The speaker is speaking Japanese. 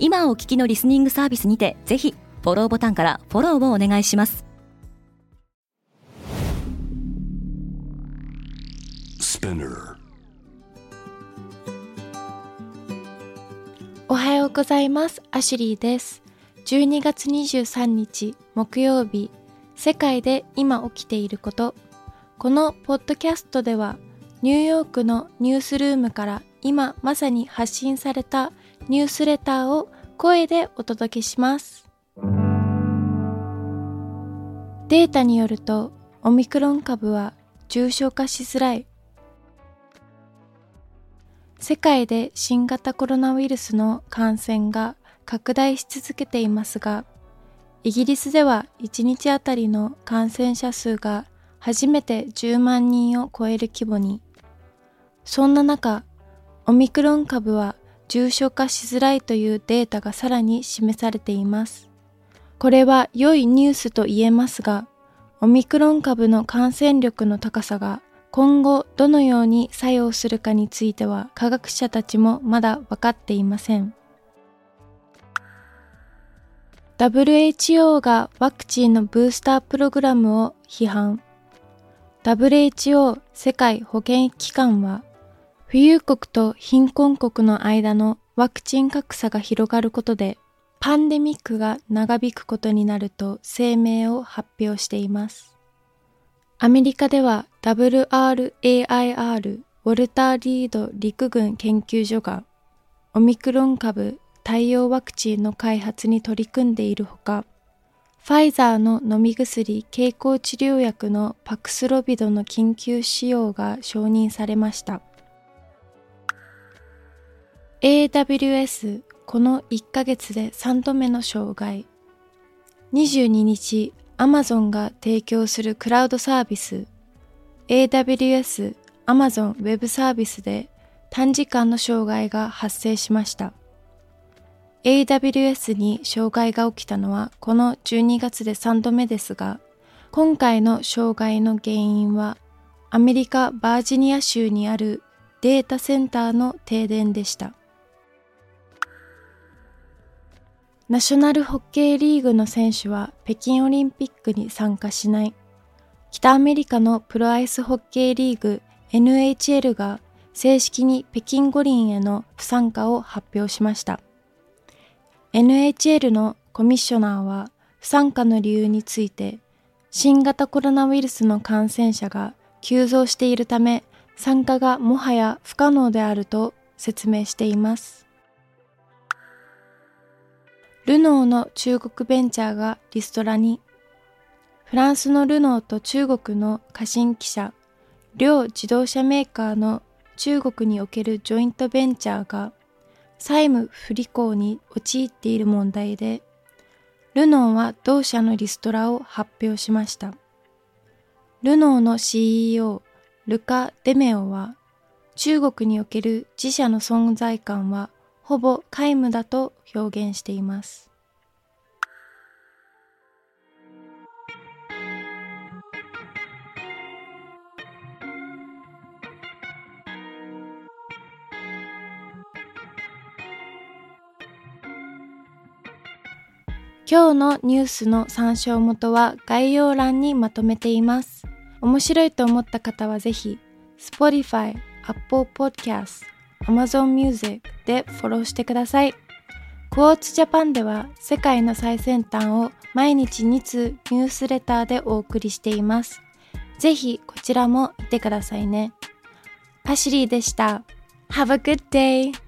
今お聞きのリスニングサービスにてぜひフォローボタンからフォローをお願いします。おはようございます。アシュリーです。12月23日木曜日世界で今起きていること。このポッドキャストではニューヨークのニュースルームから今まさに発信されたニュースレターを声でお届けします。データによるとオミクロン株は重症化しづらい。世界で新型コロナウイルスの感染が拡大し続けていますが、イギリスでは1日あたりの感染者数が初めて10万人を超える規模に。そんな中、オミクロン株は重症化しづらいというデータがさらに示されています。これは良いニュースと言えますが、オミクロン株の感染力の高さが今後どのように作用するかについては科学者たちもまだ分かっていません。WHO がワクチンのブースタープログラムを批判。WHO 世界保健機関は富裕国と貧困国の間のワクチン格差が広がることで、パンデミックが長引くことになると声明を発表しています。アメリカでは WRAIR ウォルター・リード陸軍研究所がオミクロン株対応ワクチンの開発に取り組んでいるほか、ファイザーの飲み薬経口治療薬のパクスロビドの緊急使用が承認されました。AWS この1ヶ月で3度目の障害22日 Amazon が提供するクラウドサービス。AWS Amazon Web サービスで短時間の障害が発生しました。AWS に障害が起きたのはこの12月で3度目ですが今回の障害の原因はアメリカ・バージニア州にあるデータセンターの停電でした。ナショナルホッケーリーグの選手は北京オリンピックに参加しない。北アメリカのプロアイスホッケーリーグ NHL が正式に北京五輪への不参加を発表しました。NHL のコミッショナーは不参加の理由について新型コロナウイルスの感染者が急増しているため参加がもはや不可能であると説明しています。ルノーの中国ベンチャーがリストラに、フランスのルノーと中国の過信記者、両自動車メーカーの中国におけるジョイントベンチャーが債務不履行に陥っている問題で、ルノーは同社のリストラを発表しました。ルノーの CEO、ルカ・デメオは、中国における自社の存在感はほぼ皆無だと表現しています。今日のニュースの参照元は概要欄にまとめています。面白いと思った方はぜひ Spotify、Apple Podcast、Amazon Music でフォローしてください。クォーツジャパンでは世界の最先端を毎日2通ニュースレターでお送りしています。ぜひこちらも見てくださいね。パシリーでした。Have a good day!